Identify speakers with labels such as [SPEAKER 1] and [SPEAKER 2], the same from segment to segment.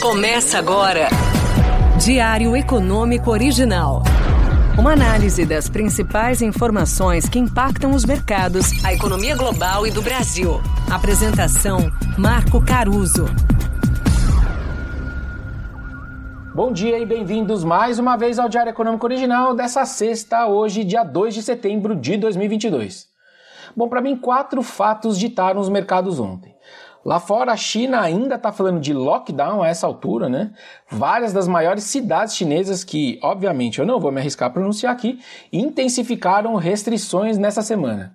[SPEAKER 1] Começa agora. Diário Econômico Original. Uma análise das principais informações que impactam os mercados, a economia global e do Brasil. Apresentação: Marco Caruso.
[SPEAKER 2] Bom dia e bem-vindos mais uma vez ao Diário Econômico Original dessa sexta, hoje, dia 2 de setembro de 2022. Bom, para mim, quatro fatos ditaram os mercados ontem. Lá fora, a China ainda está falando de lockdown a essa altura, né? Várias das maiores cidades chinesas, que obviamente eu não vou me arriscar a pronunciar aqui, intensificaram restrições nessa semana.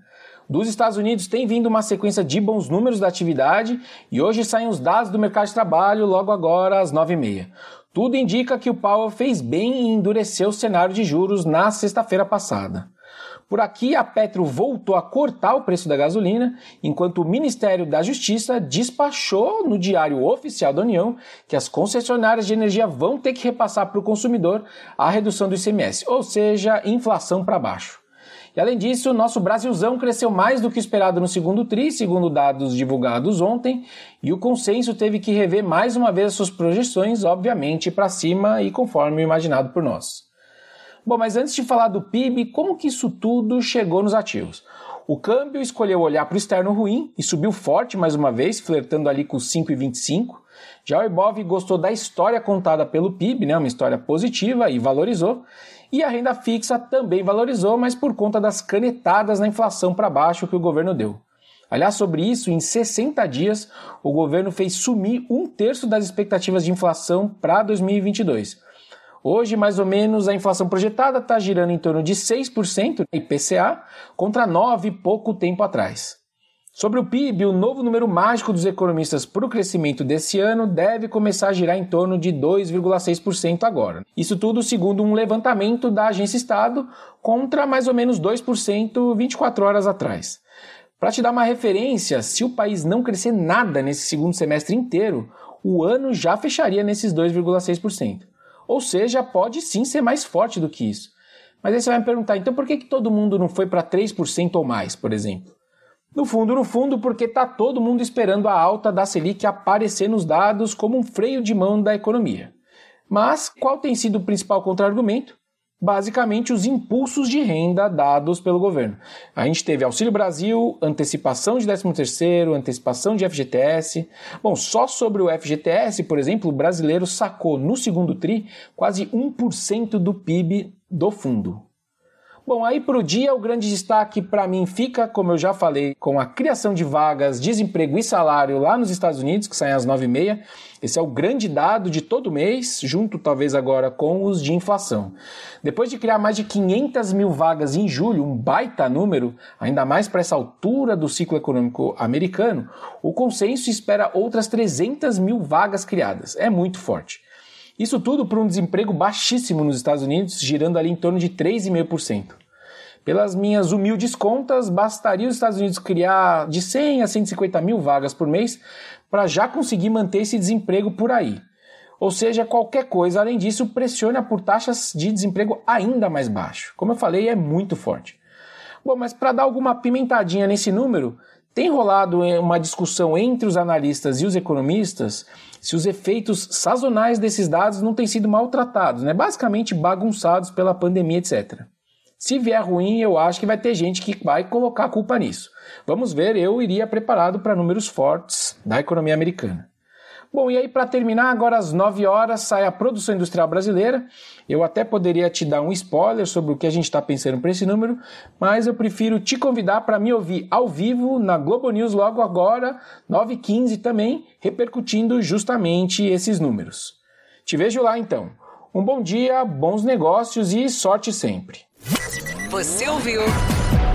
[SPEAKER 2] Dos Estados Unidos tem vindo uma sequência de bons números da atividade e hoje saem os dados do mercado de trabalho logo agora às 9h30. Tudo indica que o Powell fez bem em endurecer o cenário de juros na sexta-feira passada. Por aqui, a Petro voltou a cortar o preço da gasolina, enquanto o Ministério da Justiça despachou no Diário Oficial da União que as concessionárias de energia vão ter que repassar para o consumidor a redução do ICMS, ou seja, inflação para baixo. E além disso, o nosso Brasilzão cresceu mais do que esperado no segundo TRI, segundo dados divulgados ontem, e o consenso teve que rever mais uma vez suas projeções, obviamente, para cima e conforme imaginado por nós. Bom, mas antes de falar do PIB, como que isso tudo chegou nos ativos? O câmbio escolheu olhar para o externo ruim e subiu forte mais uma vez, flertando ali com 5,25. Já o Ibov gostou da história contada pelo PIB, né, uma história positiva e valorizou. E a renda fixa também valorizou, mas por conta das canetadas na inflação para baixo que o governo deu. Aliás, sobre isso, em 60 dias, o governo fez sumir um terço das expectativas de inflação para 2022. Hoje, mais ou menos, a inflação projetada está girando em torno de 6% IPCA contra 9% pouco tempo atrás. Sobre o PIB, o novo número mágico dos economistas para o crescimento desse ano deve começar a girar em torno de 2,6% agora. Isso tudo segundo um levantamento da Agência Estado contra mais ou menos 2% 24 horas atrás. Para te dar uma referência, se o país não crescer nada nesse segundo semestre inteiro, o ano já fecharia nesses 2,6%. Ou seja, pode sim ser mais forte do que isso. Mas aí você vai me perguntar, então por que, que todo mundo não foi para 3% ou mais, por exemplo? No fundo, no fundo, porque está todo mundo esperando a alta da Selic aparecer nos dados como um freio de mão da economia. Mas qual tem sido o principal contra-argumento? Basicamente os impulsos de renda dados pelo governo. A gente teve Auxílio Brasil, antecipação de 13º, antecipação de FGTS. Bom, só sobre o FGTS, por exemplo, o brasileiro sacou no segundo TRI quase 1% do PIB do fundo. Bom, aí para o dia o grande destaque para mim fica, como eu já falei, com a criação de vagas, desemprego e salário lá nos Estados Unidos, que saem às 9h30. Esse é o grande dado de todo mês, junto talvez agora com os de inflação. Depois de criar mais de 500 mil vagas em julho, um baita número, ainda mais para essa altura do ciclo econômico americano, o consenso espera outras 300 mil vagas criadas. É muito forte. Isso tudo por um desemprego baixíssimo nos Estados Unidos, girando ali em torno de 3,5%. Pelas minhas humildes contas, bastaria os Estados Unidos criar de 100 a 150 mil vagas por mês para já conseguir manter esse desemprego por aí. Ou seja, qualquer coisa além disso pressiona por taxas de desemprego ainda mais baixo. Como eu falei, é muito forte. Bom, mas para dar alguma pimentadinha nesse número, tem rolado uma discussão entre os analistas e os economistas se os efeitos sazonais desses dados não têm sido maltratados, né? basicamente bagunçados pela pandemia, etc. Se vier ruim, eu acho que vai ter gente que vai colocar a culpa nisso. Vamos ver, eu iria preparado para números fortes da economia americana. Bom, e aí para terminar, agora às 9 horas sai a produção industrial brasileira. Eu até poderia te dar um spoiler sobre o que a gente está pensando para esse número, mas eu prefiro te convidar para me ouvir ao vivo na Globo News logo agora, 9h15 também, repercutindo justamente esses números. Te vejo lá então. Um bom dia, bons negócios e sorte sempre.
[SPEAKER 1] Você ouviu?